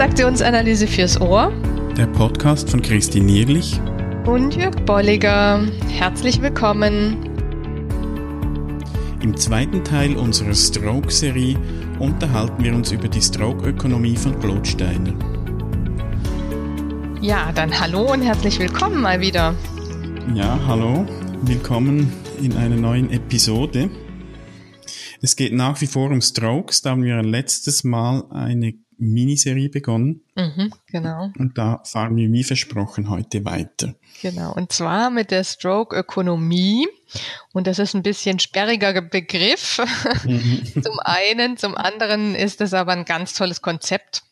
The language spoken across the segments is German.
Transaktionsanalyse fürs Ohr. Der Podcast von Christine Nierlich und Jörg Bolliger. Herzlich willkommen. Im zweiten Teil unserer Stroke-Serie unterhalten wir uns über die Stroke-Ökonomie von Glotsteiner. Ja, dann hallo und herzlich willkommen mal wieder. Ja, hallo. Willkommen in einer neuen Episode. Es geht nach wie vor um Strokes. Da haben wir letztes Mal eine Miniserie begonnen. Mhm, genau. Und da fahren wir wie versprochen heute weiter. Genau. Und zwar mit der Stroke-Ökonomie. Und das ist ein bisschen sperriger Begriff. Mhm. zum einen, zum anderen ist es aber ein ganz tolles Konzept.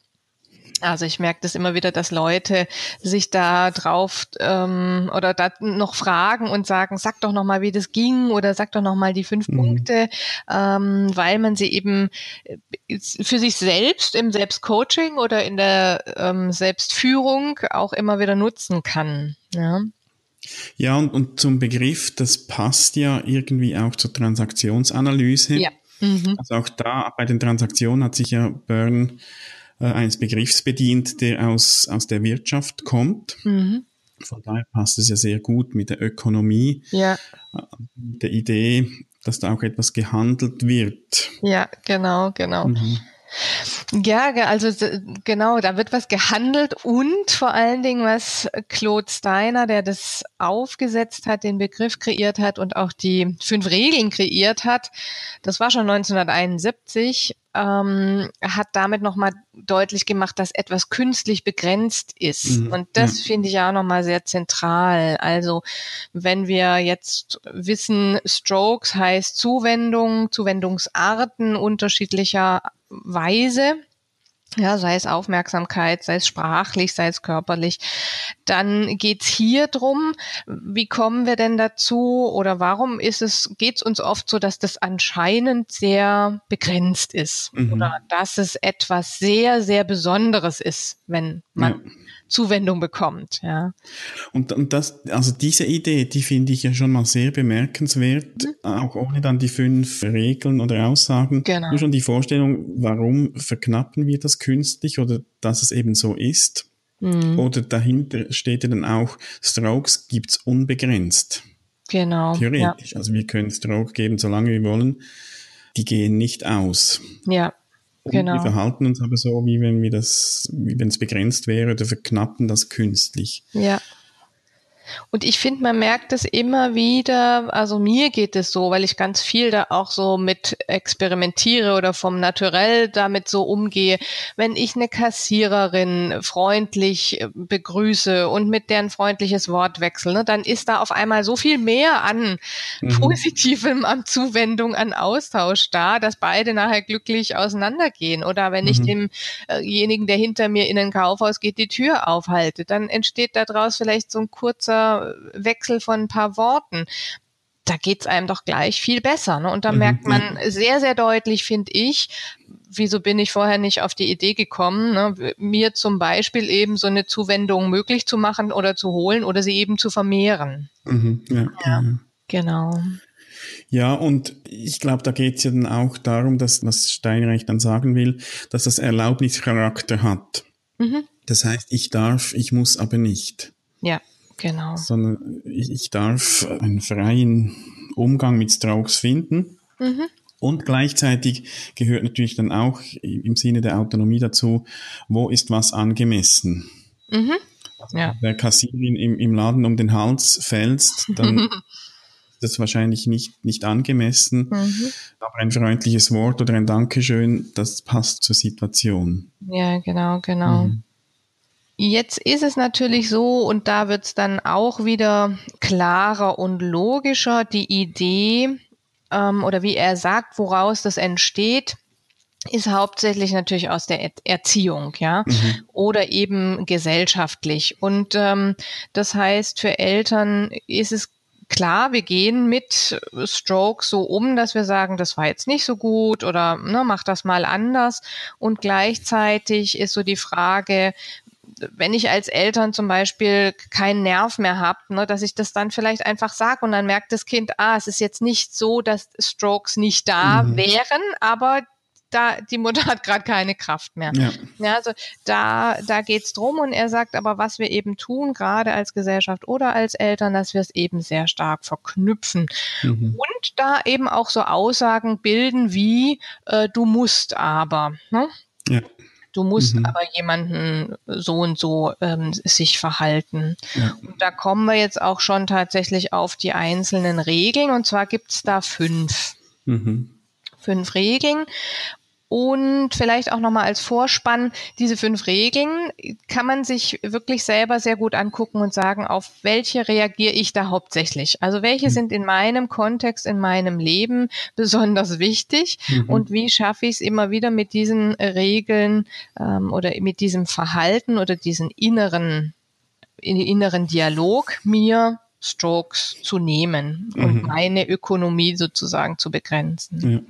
Also ich merke das immer wieder, dass Leute sich da drauf ähm, oder da noch fragen und sagen, sag doch noch mal, wie das ging oder sag doch noch mal die fünf mhm. Punkte, ähm, weil man sie eben äh, für sich selbst im Selbstcoaching oder in der ähm, Selbstführung auch immer wieder nutzen kann. Ja. Ja, und, und zum Begriff, das passt ja irgendwie auch zur Transaktionsanalyse. Ja. Mhm. Also auch da bei den Transaktionen hat sich ja Byrne äh, eines Begriffs bedient, der aus, aus der Wirtschaft kommt. Mhm. Von daher passt es ja sehr gut mit der Ökonomie, ja. Äh, mit der Idee, dass da auch etwas gehandelt wird. Ja, genau, genau. Mhm. Ja, also genau, da wird was gehandelt und vor allen Dingen, was Claude Steiner, der das aufgesetzt hat, den Begriff kreiert hat und auch die fünf Regeln kreiert hat, das war schon 1971, ähm, hat damit nochmal deutlich gemacht, dass etwas künstlich begrenzt ist. Mhm, und das ja. finde ich auch nochmal sehr zentral. Also wenn wir jetzt wissen, Strokes heißt Zuwendung, Zuwendungsarten unterschiedlicher Weise, ja, sei es Aufmerksamkeit, sei es sprachlich, sei es körperlich. Dann geht's hier drum, wie kommen wir denn dazu oder warum ist es, geht's uns oft so, dass das anscheinend sehr begrenzt ist mhm. oder dass es etwas sehr, sehr Besonderes ist, wenn man ja. Zuwendung bekommt. Ja. Und, und das, also diese Idee, die finde ich ja schon mal sehr bemerkenswert, mhm. auch ohne dann die fünf Regeln oder Aussagen. Genau. Nur schon die Vorstellung, warum verknappen wir das künstlich oder dass es eben so ist. Mhm. Oder dahinter steht ja dann auch, Strokes gibt's unbegrenzt. Genau. Theoretisch. Ja. Also wir können Stroke geben, solange wir wollen. Die gehen nicht aus. Ja. Genau. Wir verhalten uns aber so, wie wenn wir das, wie wenn es begrenzt wäre oder verknappen das künstlich. Ja. Und ich finde, man merkt es immer wieder, also mir geht es so, weil ich ganz viel da auch so mit experimentiere oder vom Naturell damit so umgehe. Wenn ich eine Kassiererin freundlich äh, begrüße und mit deren freundliches Wort wechsle, ne, dann ist da auf einmal so viel mehr an mhm. Positivem, an Zuwendung, an Austausch da, dass beide nachher glücklich auseinandergehen. Oder wenn mhm. ich demjenigen, der hinter mir in ein Kaufhaus geht, die Tür aufhalte, dann entsteht daraus vielleicht so ein kurzer Wechsel von ein paar Worten da geht's einem doch gleich viel besser. Ne? Und da mhm. merkt man sehr, sehr deutlich, finde ich, wieso bin ich vorher nicht auf die Idee gekommen, ne? mir zum Beispiel eben so eine Zuwendung möglich zu machen oder zu holen oder sie eben zu vermehren. Mhm. Ja, ja. Genau. Ja, und ich glaube, da geht's ja dann auch darum, dass, was Steinreich dann sagen will, dass das Erlaubnischarakter hat. Mhm. Das heißt, ich darf, ich muss aber nicht. Ja. Genau. Sondern ich, darf einen freien Umgang mit Strokes finden. Mhm. Und gleichzeitig gehört natürlich dann auch im Sinne der Autonomie dazu, wo ist was angemessen. Mhm. Ja. Wer Kassierin im, im Laden um den Hals fällst, dann ist das wahrscheinlich nicht, nicht angemessen. Mhm. Aber ein freundliches Wort oder ein Dankeschön, das passt zur Situation. Ja, genau, genau. Mhm. Jetzt ist es natürlich so, und da wird es dann auch wieder klarer und logischer, die Idee ähm, oder wie er sagt, woraus das entsteht, ist hauptsächlich natürlich aus der Erziehung, ja, mhm. oder eben gesellschaftlich. Und ähm, das heißt, für Eltern ist es klar, wir gehen mit Stroke so um, dass wir sagen, das war jetzt nicht so gut oder ne, mach das mal anders. Und gleichzeitig ist so die Frage, wenn ich als Eltern zum Beispiel keinen Nerv mehr habe, ne, dass ich das dann vielleicht einfach sage und dann merkt das Kind, ah, es ist jetzt nicht so, dass Strokes nicht da mhm. wären, aber da die Mutter hat gerade keine Kraft mehr. Ja. ja also da, da geht's drum und er sagt aber, was wir eben tun, gerade als Gesellschaft oder als Eltern, dass wir es eben sehr stark verknüpfen. Mhm. Und da eben auch so Aussagen bilden wie, äh, du musst aber. Ne? Ja. Du musst mhm. aber jemanden so und so ähm, sich verhalten. Ja. Und da kommen wir jetzt auch schon tatsächlich auf die einzelnen Regeln. Und zwar gibt's da fünf. Mhm. Fünf Regeln. Und vielleicht auch nochmal als Vorspann, diese fünf Regeln kann man sich wirklich selber sehr gut angucken und sagen, auf welche reagiere ich da hauptsächlich? Also welche mhm. sind in meinem Kontext, in meinem Leben besonders wichtig mhm. und wie schaffe ich es immer wieder mit diesen Regeln ähm, oder mit diesem Verhalten oder diesen inneren, inneren Dialog mir Strokes zu nehmen und mhm. meine Ökonomie sozusagen zu begrenzen. Ja.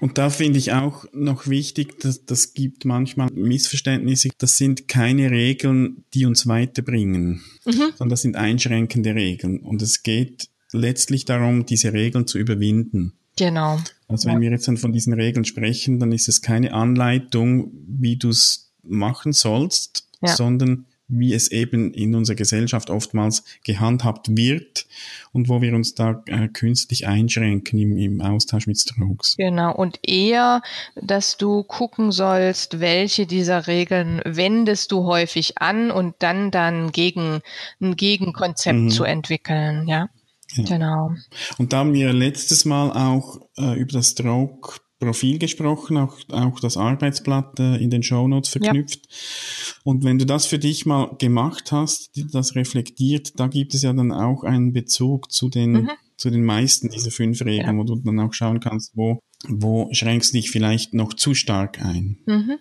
Und da finde ich auch noch wichtig, dass das gibt manchmal Missverständnisse. Das sind keine Regeln, die uns weiterbringen, mhm. sondern das sind einschränkende Regeln. Und es geht letztlich darum, diese Regeln zu überwinden. Genau. Also wenn ja. wir jetzt dann von diesen Regeln sprechen, dann ist es keine Anleitung, wie du es machen sollst, ja. sondern wie es eben in unserer Gesellschaft oftmals gehandhabt wird und wo wir uns da äh, künstlich einschränken im, im Austausch mit Strokes. Genau, und eher, dass du gucken sollst, welche dieser Regeln wendest du häufig an und dann dann gegen ein Gegenkonzept mhm. zu entwickeln, ja. ja. Genau. Und da haben wir letztes Mal auch äh, über das Stroke Profil gesprochen, auch, auch das Arbeitsblatt äh, in den Shownotes verknüpft. Ja. Und wenn du das für dich mal gemacht hast, das reflektiert, da gibt es ja dann auch einen Bezug zu den, mhm. zu den meisten dieser fünf Regeln, ja. wo du dann auch schauen kannst, wo, wo schränkst du dich vielleicht noch zu stark ein. Mhm.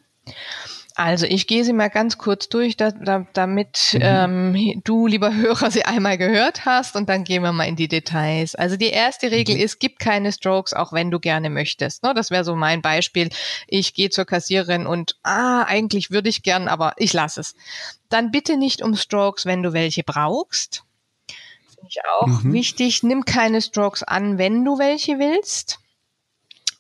Also ich gehe sie mal ganz kurz durch, da, da, damit mhm. ähm, du, lieber Hörer, sie einmal gehört hast und dann gehen wir mal in die Details. Also die erste Regel mhm. ist, gib keine Strokes, auch wenn du gerne möchtest. Ne, das wäre so mein Beispiel. Ich gehe zur Kassiererin und ah, eigentlich würde ich gern, aber ich lasse es. Dann bitte nicht um Strokes, wenn du welche brauchst. Finde ich auch mhm. wichtig. Nimm keine Strokes an, wenn du welche willst.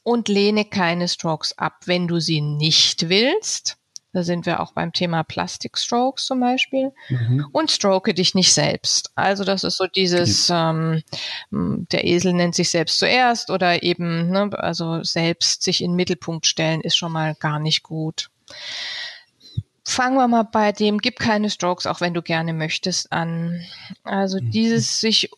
Und lehne keine Strokes ab, wenn du sie nicht willst. Da sind wir auch beim Thema Plastic Strokes zum Beispiel. Mhm. Und stroke dich nicht selbst. Also das ist so dieses, ähm, der Esel nennt sich selbst zuerst oder eben, ne, also selbst sich in den Mittelpunkt stellen ist schon mal gar nicht gut. Fangen wir mal bei dem, gib keine Strokes, auch wenn du gerne möchtest, an. Also mhm. dieses sich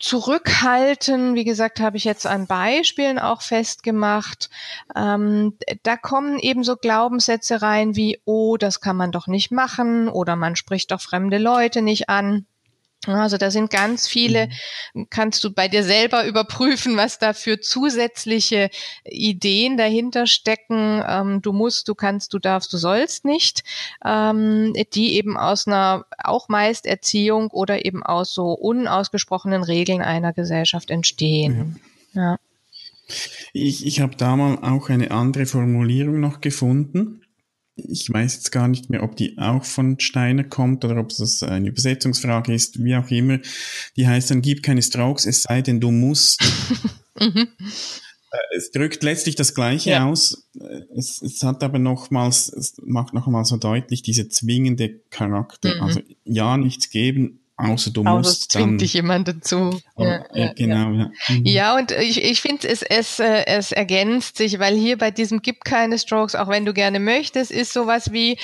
zurückhalten, wie gesagt, habe ich jetzt an Beispielen auch festgemacht. Ähm, da kommen eben so Glaubenssätze rein wie, oh, das kann man doch nicht machen oder man spricht doch fremde Leute nicht an. Also da sind ganz viele, mhm. kannst du bei dir selber überprüfen, was da für zusätzliche Ideen dahinter stecken. Ähm, du musst, du kannst, du darfst, du sollst nicht, ähm, die eben aus einer auch meist Erziehung oder eben aus so unausgesprochenen Regeln einer Gesellschaft entstehen. Ja. ja. Ich, ich habe da mal auch eine andere Formulierung noch gefunden ich weiß jetzt gar nicht mehr, ob die auch von Steiner kommt oder ob es eine Übersetzungsfrage ist, wie auch immer. Die heißt dann, gib keine Strokes, es sei denn, du musst. mhm. Äh, es drückt letztlich das Gleiche ja. aus. Es, es hat aber nochmals, es macht nochmals so deutlich diese zwingende Charakter. Mhm. Also ja, nichts geben, Außer du Außer musst zwingt dann. dich jemand dazu. Oh, ja, ja, genau, ja. Mhm. Ja, und ich, ich finde, es, es, äh, es ergänzt sich, weil hier bei diesem gibt keine Strokes, auch wenn du gerne möchtest, ist sowas wie,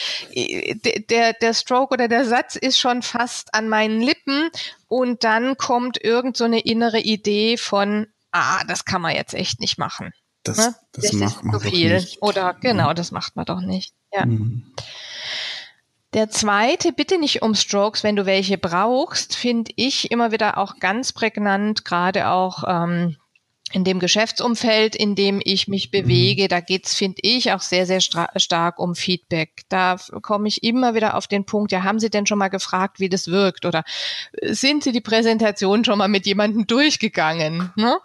der, der Stroke oder der Satz ist schon fast an meinen Lippen und dann kommt irgend so eine innere Idee von, ah, das kann man jetzt echt nicht machen. Das, ne? das, das macht man doch nicht. Oder genau, das macht man doch nicht. Ja. Mhm. Der zweite, bitte nicht um Strokes, wenn du welche brauchst, finde ich immer wieder auch ganz prägnant, gerade auch ähm, in dem Geschäftsumfeld, in dem ich mich mhm. bewege, da geht's, finde ich, auch sehr, sehr stark um Feedback. Da komme ich immer wieder auf den Punkt, ja, haben Sie denn schon mal gefragt, wie das wirkt? Oder sind Sie die Präsentation schon mal mit jemandem durchgegangen? Ne?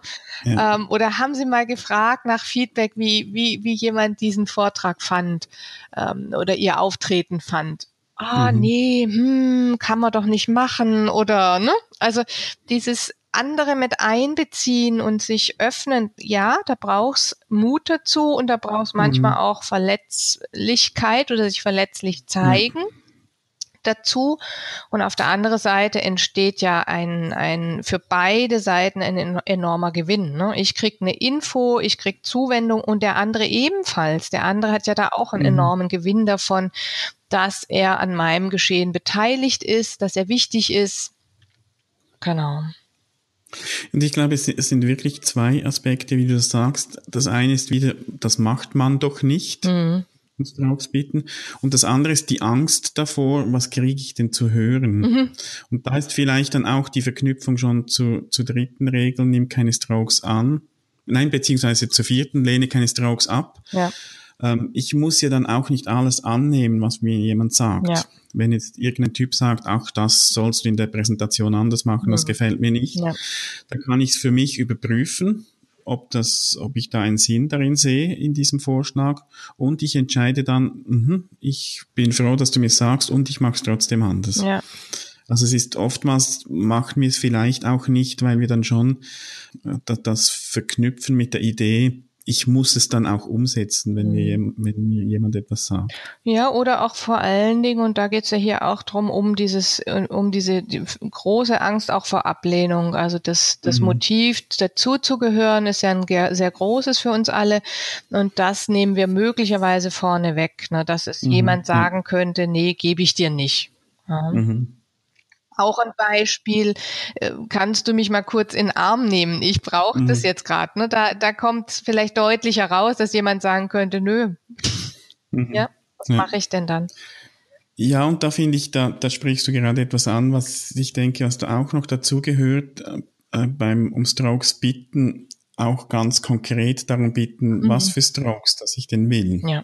Ja. Ähm, oder haben Sie mal gefragt nach Feedback, wie, wie, wie jemand diesen Vortrag fand ähm, oder Ihr Auftreten fand? Ah, mhm. nee, hm, kann man doch nicht machen oder, ne? Also dieses andere mit einbeziehen und sich öffnen, ja, da brauchst Mut dazu und da brauchst manchmal mhm. auch Verletzlichkeit oder sich verletzlich zeigen. Mhm dazu. Und auf der anderen Seite entsteht ja ein, ein für beide Seiten ein enormer Gewinn. Ne? Ich krieg eine Info, ich krieg Zuwendung und der andere ebenfalls. Der andere hat ja da auch einen mhm. enormen Gewinn davon, dass er an meinem Geschehen beteiligt ist, dass er wichtig ist. Genau. Und ich glaube, es sind wirklich zwei Aspekte, wie du das sagst. Das eine ist wieder, das macht man doch nicht. Mhm uns drauf bitten. Und das andere ist die Angst davor, was kriege ich denn zu hören? Mhm. Und da ist vielleicht dann auch die Verknüpfung schon zu, zur dritten Regel, nimm keine Strokes an. Nein, beziehungsweise zur vierten, lehne keine Strokes ab. Ja. Ähm, ich muss ja dann auch nicht alles annehmen, was mir jemand sagt. Ja. Wenn jetzt irgendein Typ sagt, ach, das sollst du in der Präsentation anders machen, mhm. das gefällt mir nicht, ja. dann kann ich es für mich überprüfen ob das, ob ich da einen Sinn darin sehe in diesem Vorschlag und ich entscheide dann, mh, ich bin froh, dass du mir sagst und ich mache es trotzdem anders. Ja. Also es ist oftmals macht mir es vielleicht auch nicht, weil wir dann schon äh, das verknüpfen mit der Idee, ich muss es dann auch umsetzen, wenn, mir, mhm. wenn mir jemand etwas sagt. Ja, oder auch vor allen Dingen, und da geht es ja hier auch drum um dieses, um diese die große Angst auch vor Ablehnung. Also das, das mhm. Motiv, dazuzugehören, ist ja ein sehr großes für uns alle. Und das nehmen wir möglicherweise vorne weg, ne, dass es mhm. jemand sagen könnte, nee, gebe ich dir nicht. Ja. Mhm auch ein Beispiel. Kannst du mich mal kurz in den Arm nehmen? Ich brauche mhm. das jetzt gerade. Ne? Da, da kommt vielleicht deutlicher raus, dass jemand sagen könnte, nö. Mhm. Ja, was ja. mache ich denn dann? Ja, und da finde ich, da, da sprichst du gerade etwas an, was ich denke, was da auch noch dazu gehört, äh, beim um Strokes bitten, auch ganz konkret darum bitten, mhm. was für Strokes, dass ich denn will. Ja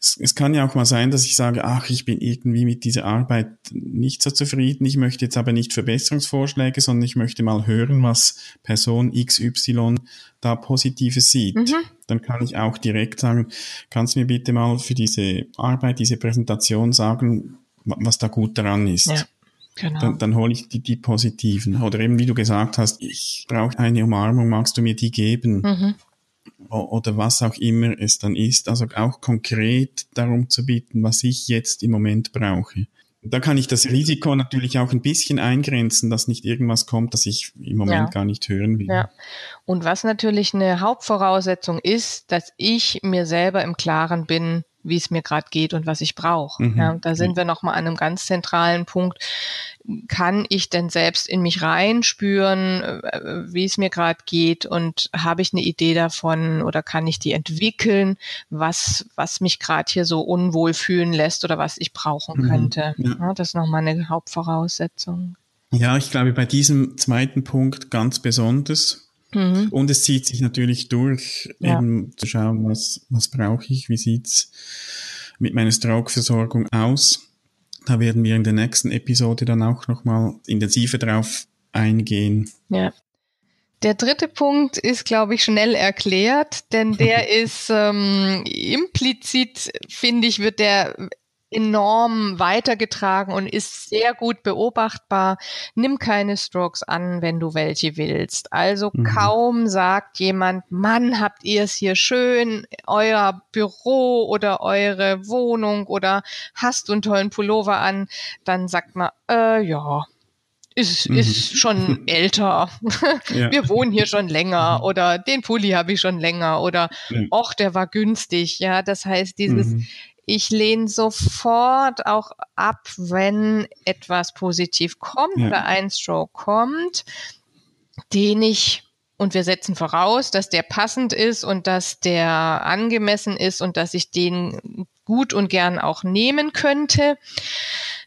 es, es kann ja auch mal sein, dass ich sage, ach, ich bin irgendwie mit dieser Arbeit nicht so zufrieden, ich möchte jetzt aber nicht Verbesserungsvorschläge, sondern ich möchte mal hören, was Person XY da Positives sieht. Mhm. Dann kann ich auch direkt sagen, kannst du mir bitte mal für diese Arbeit, diese Präsentation sagen, was da gut daran ist. Ja. Genau. Dann, dann hole ich die, die positiven. Oder eben, wie du gesagt hast, ich brauche eine Umarmung, magst du mir die geben? Mhm oder was auch immer es dann ist, also auch konkret darum zu bieten, was ich jetzt im Moment brauche. Da kann ich das Risiko natürlich auch ein bisschen eingrenzen, dass nicht irgendwas kommt, das ich im Moment ja. gar nicht hören will. Ja. Und was natürlich eine Hauptvoraussetzung ist, dass ich mir selber im Klaren bin, wie es mir gerade geht und was ich brauche. Mhm. Ja, da sind wir nochmal an einem ganz zentralen Punkt. Kann ich denn selbst in mich reinspüren, äh, wie es mir gerade geht und habe ich eine Idee davon oder kann ich die entwickeln, was, was mich gerade hier so unwohl fühlen lässt oder was ich brauchen mhm. könnte. Ja. Ja, das ist nochmal eine Hauptvoraussetzung. Ja, ich glaube, bei diesem zweiten Punkt ganz besonders, Mhm. Und es zieht sich natürlich durch, ja. eben zu schauen, was, was brauche ich, wie sieht's mit meiner Stroke-Versorgung aus. Da werden wir in der nächsten Episode dann auch nochmal intensiver drauf eingehen. Ja. Der dritte Punkt ist, glaube ich, schnell erklärt, denn der ist ähm, implizit, finde ich, wird der enorm weitergetragen und ist sehr gut beobachtbar. Nimm keine Strokes an, wenn du welche willst. Also mhm. kaum sagt jemand, Mann, habt ihr es hier schön, euer Büro oder eure Wohnung oder hast du einen tollen Pullover an, dann sagt man, äh, ja, ist, mhm. ist schon älter. ja. Wir wohnen hier schon länger mhm. oder den Pulli habe ich schon länger oder ja. och, der war günstig. Ja, das heißt, dieses mhm ich lehne sofort auch ab, wenn etwas positiv kommt ja. oder ein Stroke kommt, den ich und wir setzen voraus, dass der passend ist und dass der angemessen ist und dass ich den gut und gern auch nehmen könnte,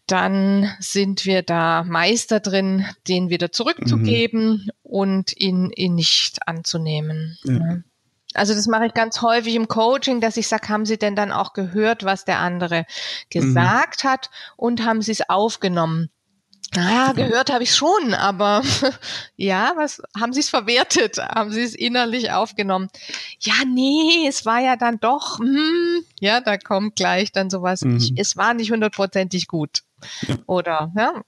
dann sind wir da Meister drin, den wieder zurückzugeben mhm. und ihn, ihn nicht anzunehmen. Ja. Also das mache ich ganz häufig im Coaching, dass ich sage, haben Sie denn dann auch gehört, was der andere gesagt mhm. hat und haben Sie es aufgenommen? Naja, gehört habe ich schon, aber ja, was haben Sie es verwertet? Haben Sie es innerlich aufgenommen? Ja, nee, es war ja dann doch, hm, ja, da kommt gleich dann sowas. Mhm. Ich, es war nicht hundertprozentig gut. Oder ja,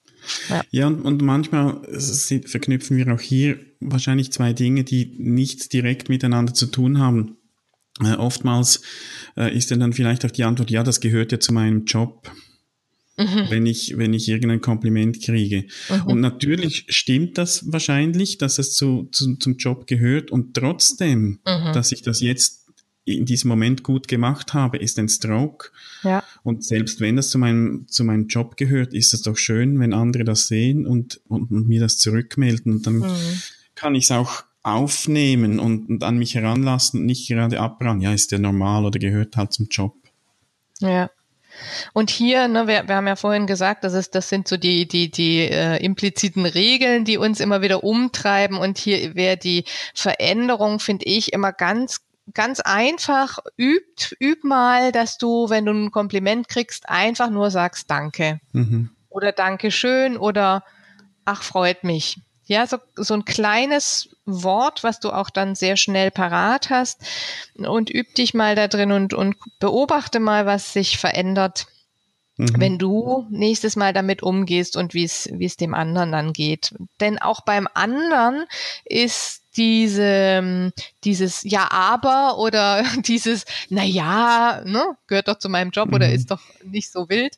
Ja, ja und, und manchmal verknüpfen wir auch hier wahrscheinlich zwei Dinge, die nichts direkt miteinander zu tun haben. Äh, oftmals äh, ist dann vielleicht auch die Antwort, ja, das gehört ja zu meinem Job. Mhm. wenn ich, wenn ich irgendein Kompliment kriege. Mhm. Und natürlich stimmt das wahrscheinlich, dass es zu, zu, zum Job gehört und trotzdem, mhm. dass ich das jetzt in diesem Moment gut gemacht habe, ist ein Stroke. Ja. Und selbst wenn das zu meinem, zu meinem Job gehört, ist es doch schön, wenn andere das sehen und, und, und mir das zurückmelden. Und dann mhm. kann ich es auch aufnehmen und, und an mich heranlassen und nicht gerade abran. Ja, ist der normal oder gehört halt zum Job. Ja. Und hier, ne, wir, wir haben ja vorhin gesagt, das ist, das sind so die die die äh, impliziten Regeln, die uns immer wieder umtreiben. Und hier wäre die Veränderung, finde ich, immer ganz ganz einfach, übt, üb mal, dass du, wenn du ein Kompliment kriegst, einfach nur sagst Danke. Mhm. Oder Dankeschön oder ach, freut mich. Ja, so, so ein kleines Wort, was du auch dann sehr schnell parat hast und üb dich mal da drin und, und beobachte mal, was sich verändert, mhm. wenn du nächstes Mal damit umgehst und wie es, wie es dem anderen dann geht. Denn auch beim anderen ist diese, ähm, dieses Ja, aber oder dieses, na ja, ne, gehört doch zu meinem Job mhm. oder ist doch nicht so wild,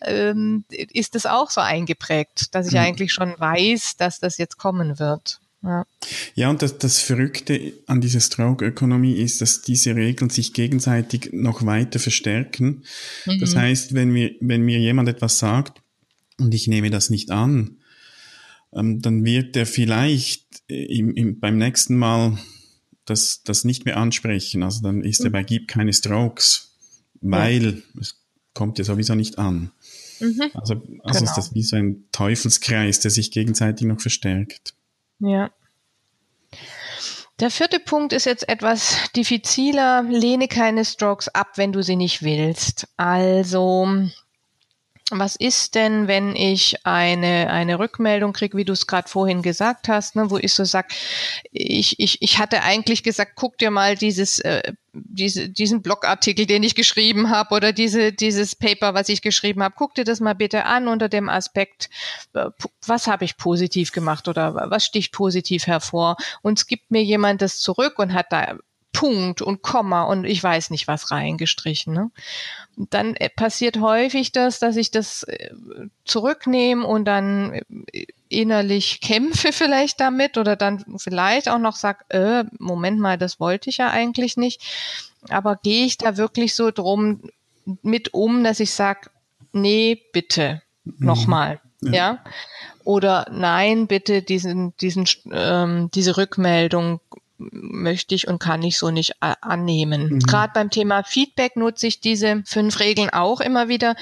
ähm, ist es auch so eingeprägt, dass ich mhm. eigentlich schon weiß, dass das jetzt kommen wird. Ja, ja und das, das Verrückte an dieser Stroke-Ökonomie ist, dass diese Regeln sich gegenseitig noch weiter verstärken. Mhm. Das heißt, wenn mir, wenn mir jemand etwas sagt und ich nehme das nicht an, ähm, dann wird er vielleicht im, im, beim nächsten Mal das, das nicht mehr ansprechen. Also dann ist er bei Gib keine Strokes, weil ja. es kommt ja sowieso nicht an. Mhm. Also, also genau. ist das wie so ein Teufelskreis, der sich gegenseitig noch verstärkt. Ja. Der vierte Punkt ist jetzt etwas diffiziler. Lehne keine Strokes ab, wenn du sie nicht willst. Also was ist denn, wenn ich eine, eine Rückmeldung kriege, wie du es gerade vorhin gesagt hast, ne, wo ich so sag, ich, ich, ich hatte eigentlich gesagt, guck dir mal dieses, äh, diese, diesen Blogartikel, den ich geschrieben habe, oder diese, dieses Paper, was ich geschrieben habe, guck dir das mal bitte an unter dem Aspekt, äh, was habe ich positiv gemacht oder was sticht positiv hervor. Und es gibt mir jemand das zurück und hat da Punkt und Komma und ich weiß nicht was reingestrichen. Ne? Dann äh, passiert häufig das, dass ich das äh, zurücknehme und dann äh, innerlich kämpfe vielleicht damit oder dann vielleicht auch noch sag, äh, Moment mal, das wollte ich ja eigentlich nicht. Aber gehe ich da wirklich so drum mit um, dass ich sag, nee, bitte, mhm. nochmal. Ja. ja. Oder nein, bitte diesen, diesen, ähm, diese Rückmeldung möchte ich und kann ich so nicht äh, annehmen. Mhm. Gerade beim Thema Feedback nutze ich diese fünf Regeln auch immer wieder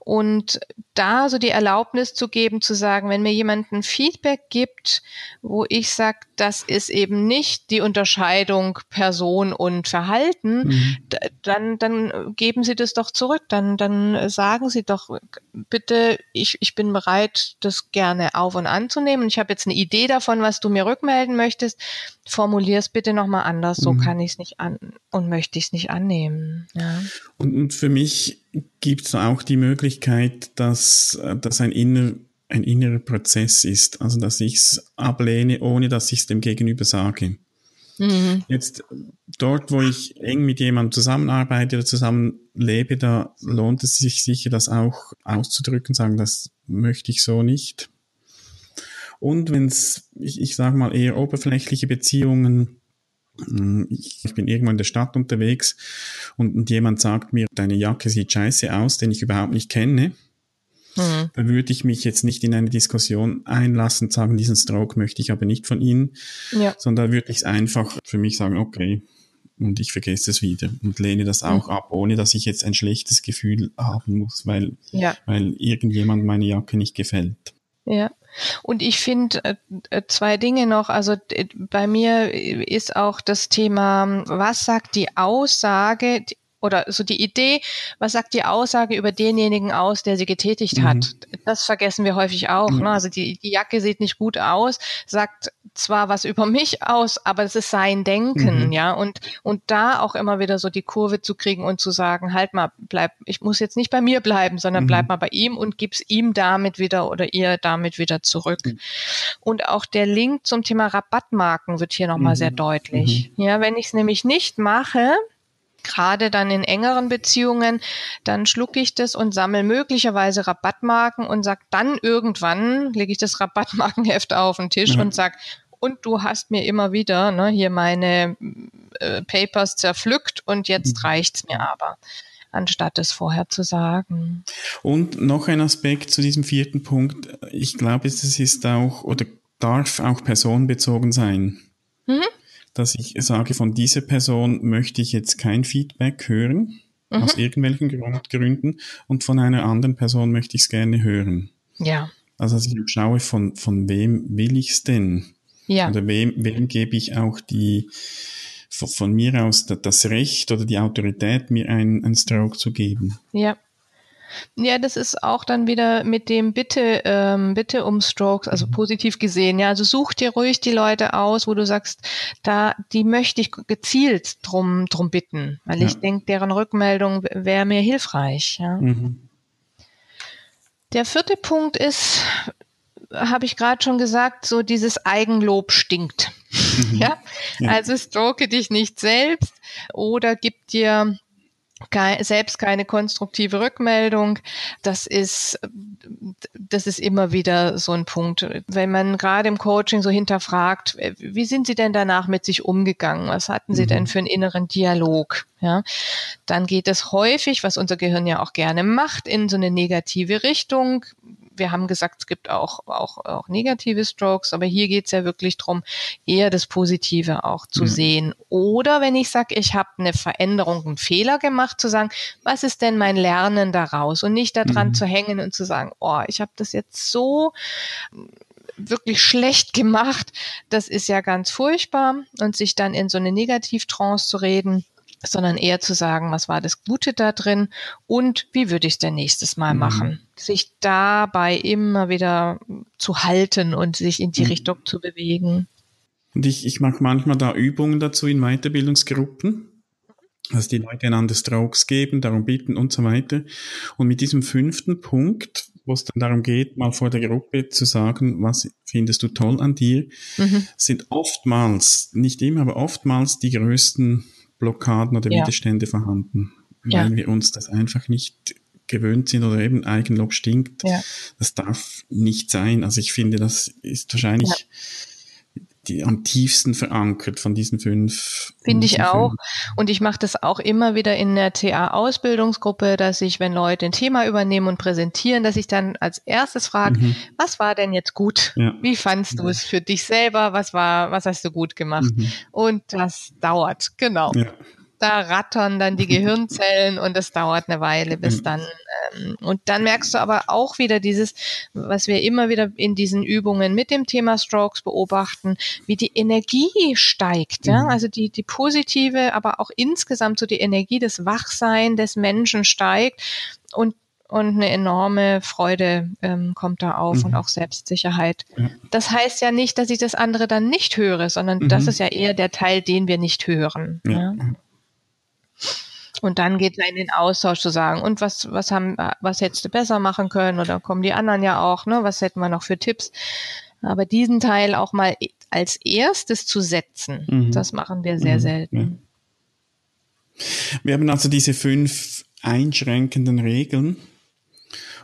und da so die Erlaubnis zu geben, zu sagen, wenn mir jemand ein Feedback gibt, wo ich sage, das ist eben nicht die Unterscheidung Person und Verhalten, mhm. dann, dann geben Sie das doch zurück. Dann, dann sagen Sie doch bitte, ich, ich bin bereit, das gerne auf und anzunehmen. Ich habe jetzt eine Idee davon, was du mir rückmelden möchtest. Formulier es bitte nochmal anders. So mhm. kann ich es nicht an und möchte ich es nicht annehmen. Ja. Und, und für mich gibt es auch die Möglichkeit, dass, äh, dass ein, inner, ein innerer Prozess ist. Also, dass ich es ablehne, ohne dass ich es dem Gegenüber sage. Mhm. Jetzt dort, wo ich eng mit jemandem zusammenarbeite oder zusammenlebe, da lohnt es sich sicher, das auch auszudrücken, sagen, das möchte ich so nicht. Und wenn es, ich, ich sage mal, eher oberflächliche Beziehungen hm, ich bin irgendwo in der Stadt unterwegs und, jemand sagt mir, deine Jacke sieht scheiße aus, den ich überhaupt nicht kenne. Mhm. Da würde ich mich jetzt nicht in eine Diskussion einlassen und sagen, diesen Stroke möchte ich aber nicht von Ihnen, ja. sondern da würde ich es einfach für mich sagen, okay, und ich vergesse es wieder und lehne das auch mhm. ab, ohne dass ich jetzt ein schlechtes Gefühl haben muss, weil, ja. weil irgendjemand meine Jacke nicht gefällt. Ja. Und ich finde äh, äh, zwei Dinge noch. Also bei mir ist auch das Thema, was sagt die Aussage oder so die Idee, was sagt die Aussage über denjenigen aus, der sie getätigt mhm. hat? Das vergessen wir häufig auch. Mhm. Ne? Also die, die Jacke sieht nicht gut aus, sagt zwar was über mich aus, aber es ist sein Denken, mhm. ja. Und, und da auch immer wieder so die Kurve zu kriegen und zu sagen, halt mal, bleib, ich muss jetzt nicht bei mir bleiben, sondern mhm. bleib mal bei ihm und gib's ihm damit wieder oder ihr damit wieder zurück. Mhm. Und auch der Link zum Thema Rabattmarken wird hier nochmal sehr mhm. deutlich. Mhm. Ja, wenn ich es nämlich nicht mache, gerade dann in engeren Beziehungen, dann schlucke ich das und sammle möglicherweise Rabattmarken und sag dann irgendwann, lege ich das Rabattmarkenheft auf den Tisch mhm. und sag, und du hast mir immer wieder ne, hier meine äh, Papers zerpflückt und jetzt mhm. reicht's mir aber, anstatt es vorher zu sagen. Und noch ein Aspekt zu diesem vierten Punkt. Ich glaube, es ist auch oder darf auch personenbezogen sein. Mhm dass ich sage, von dieser Person möchte ich jetzt kein Feedback hören, mhm. aus irgendwelchen Gründen, und von einer anderen Person möchte ich es gerne hören. Ja. Also, dass ich schaue, von, von wem will ich es denn? Ja. Oder wem, wem gebe ich auch die, von, von mir aus das Recht oder die Autorität, mir einen, einen Stroke zu geben. Ja. Ja, das ist auch dann wieder mit dem Bitte, ähm, Bitte um Strokes, also mhm. positiv gesehen. Ja, also such dir ruhig die Leute aus, wo du sagst, da, die möchte ich gezielt drum, drum bitten, weil ja. ich denke, deren Rückmeldung wäre mir hilfreich. Ja. Mhm. Der vierte Punkt ist, habe ich gerade schon gesagt, so dieses Eigenlob stinkt. Mhm. Ja? ja? also stroke dich nicht selbst oder gib dir selbst keine konstruktive Rückmeldung. Das ist, das ist immer wieder so ein Punkt. Wenn man gerade im Coaching so hinterfragt, wie sind Sie denn danach mit sich umgegangen? Was hatten Sie mhm. denn für einen inneren Dialog? Ja, dann geht es häufig, was unser Gehirn ja auch gerne macht, in so eine negative Richtung wir haben gesagt, es gibt auch, auch, auch negative Strokes, aber hier geht es ja wirklich drum, eher das Positive auch zu mhm. sehen. Oder wenn ich sage, ich habe eine Veränderung, einen Fehler gemacht, zu sagen, was ist denn mein Lernen daraus? Und nicht daran mhm. zu hängen und zu sagen, oh, ich habe das jetzt so wirklich schlecht gemacht, das ist ja ganz furchtbar und sich dann in so eine Negativtrance zu reden sondern eher zu sagen, was war das Gute da drin und wie würde ich es denn nächstes Mal mhm. machen. Sich dabei immer wieder zu halten und sich in die mhm. Richtung zu bewegen. Und ich, ich mache manchmal da Übungen dazu in Weiterbildungsgruppen, dass die Leute einander Strokes geben, darum bitten und so weiter. Und mit diesem fünften Punkt, wo es dann darum geht, mal vor der Gruppe zu sagen, was findest du toll an dir, mhm. sind oftmals, nicht immer, aber oftmals die größten Blockaden oder ja. Widerstände vorhanden, weil ja. wir uns das einfach nicht gewöhnt sind oder eben Eigenlob stinkt. Ja. Das darf nicht sein. Also ich finde, das ist wahrscheinlich die am tiefsten verankert von diesen fünf. Finde ich auch. Fünf. Und ich mache das auch immer wieder in der TA-Ausbildungsgruppe, dass ich, wenn Leute ein Thema übernehmen und präsentieren, dass ich dann als erstes frage, mhm. was war denn jetzt gut? Ja. Wie fandst du es für dich selber? Was war, was hast du gut gemacht? Mhm. Und das dauert, genau. Ja da rattern dann die Gehirnzellen und es dauert eine Weile bis dann. Und dann merkst du aber auch wieder dieses, was wir immer wieder in diesen Übungen mit dem Thema Strokes beobachten, wie die Energie steigt. Ja? Mhm. Also die, die positive, aber auch insgesamt so die Energie des Wachsein des Menschen steigt. Und und eine enorme Freude ähm, kommt da auf mhm. und auch Selbstsicherheit. Ja. Das heißt ja nicht, dass ich das andere dann nicht höre, sondern mhm. das ist ja eher der Teil, den wir nicht hören. Ja. ja. Und dann geht er in den Austausch zu sagen, und was, was haben, was hättest du besser machen können? Oder kommen die anderen ja auch, ne? Was hätten wir noch für Tipps? Aber diesen Teil auch mal als erstes zu setzen, mhm. das machen wir sehr mhm. selten. Wir haben also diese fünf einschränkenden Regeln.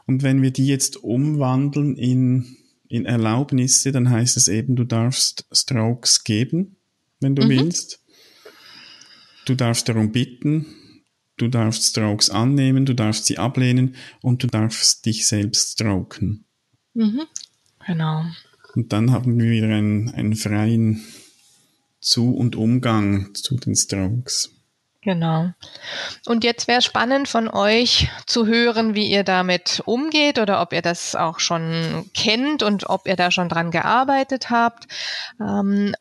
Und wenn wir die jetzt umwandeln in, in Erlaubnisse, dann heißt es eben, du darfst Strokes geben, wenn du mhm. willst. Du darfst darum bitten, du darfst Strokes annehmen, du darfst sie ablehnen und du darfst dich selbst stroken. Mhm. Genau. Und dann haben wir wieder einen, einen freien Zu- und Umgang zu den Strokes. Genau. Und jetzt wäre spannend von euch zu hören, wie ihr damit umgeht oder ob ihr das auch schon kennt und ob ihr da schon dran gearbeitet habt. Ähm,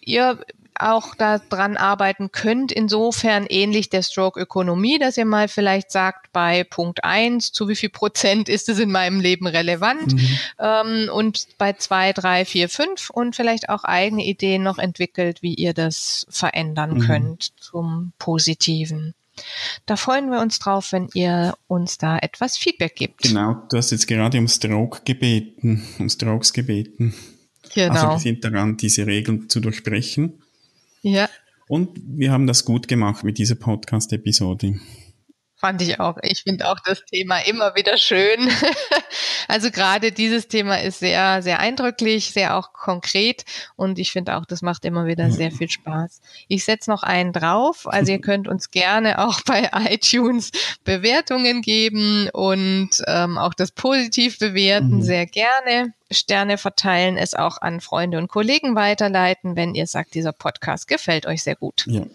ihr auch daran arbeiten könnt. Insofern ähnlich der Stroke-Ökonomie, dass ihr mal vielleicht sagt, bei Punkt eins zu wie viel Prozent ist es in meinem Leben relevant mhm. ähm, und bei zwei, drei, vier, fünf und vielleicht auch eigene Ideen noch entwickelt, wie ihr das verändern mhm. könnt zum Positiven. Da freuen wir uns drauf, wenn ihr uns da etwas Feedback gibt. Genau, du hast jetzt gerade um Stroke gebeten, um Strokes gebeten. Genau. Also wir sind daran, diese Regeln zu durchbrechen. Ja. Und wir haben das gut gemacht mit dieser Podcast-Episode. Fand ich auch. Ich finde auch das Thema immer wieder schön. also gerade dieses Thema ist sehr, sehr eindrücklich, sehr auch konkret und ich finde auch, das macht immer wieder sehr viel Spaß. Ich setze noch einen drauf. Also ihr könnt uns gerne auch bei iTunes Bewertungen geben und ähm, auch das positiv bewerten, mhm. sehr gerne. Sterne verteilen, es auch an Freunde und Kollegen weiterleiten, wenn ihr sagt, dieser Podcast gefällt euch sehr gut. Ja,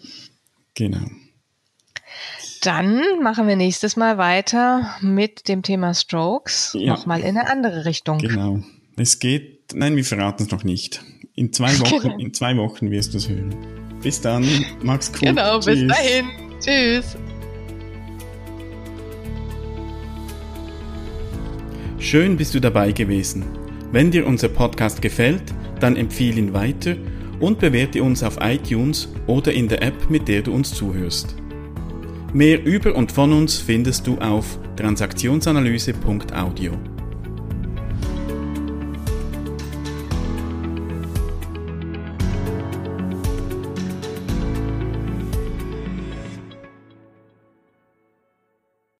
genau. Dann machen wir nächstes Mal weiter mit dem Thema Strokes. Ja. Nochmal in eine andere Richtung. Genau. Es geht, nein, wir verraten es noch nicht. In zwei Wochen, genau. in zwei Wochen wirst du es hören. Bis dann. Mach's gut. Genau, Tschüss. bis dahin. Tschüss. Schön bist du dabei gewesen. Wenn dir unser Podcast gefällt, dann empfehle ihn weiter und bewerte uns auf iTunes oder in der App, mit der du uns zuhörst. Mehr über und von uns findest du auf transaktionsanalyse.audio.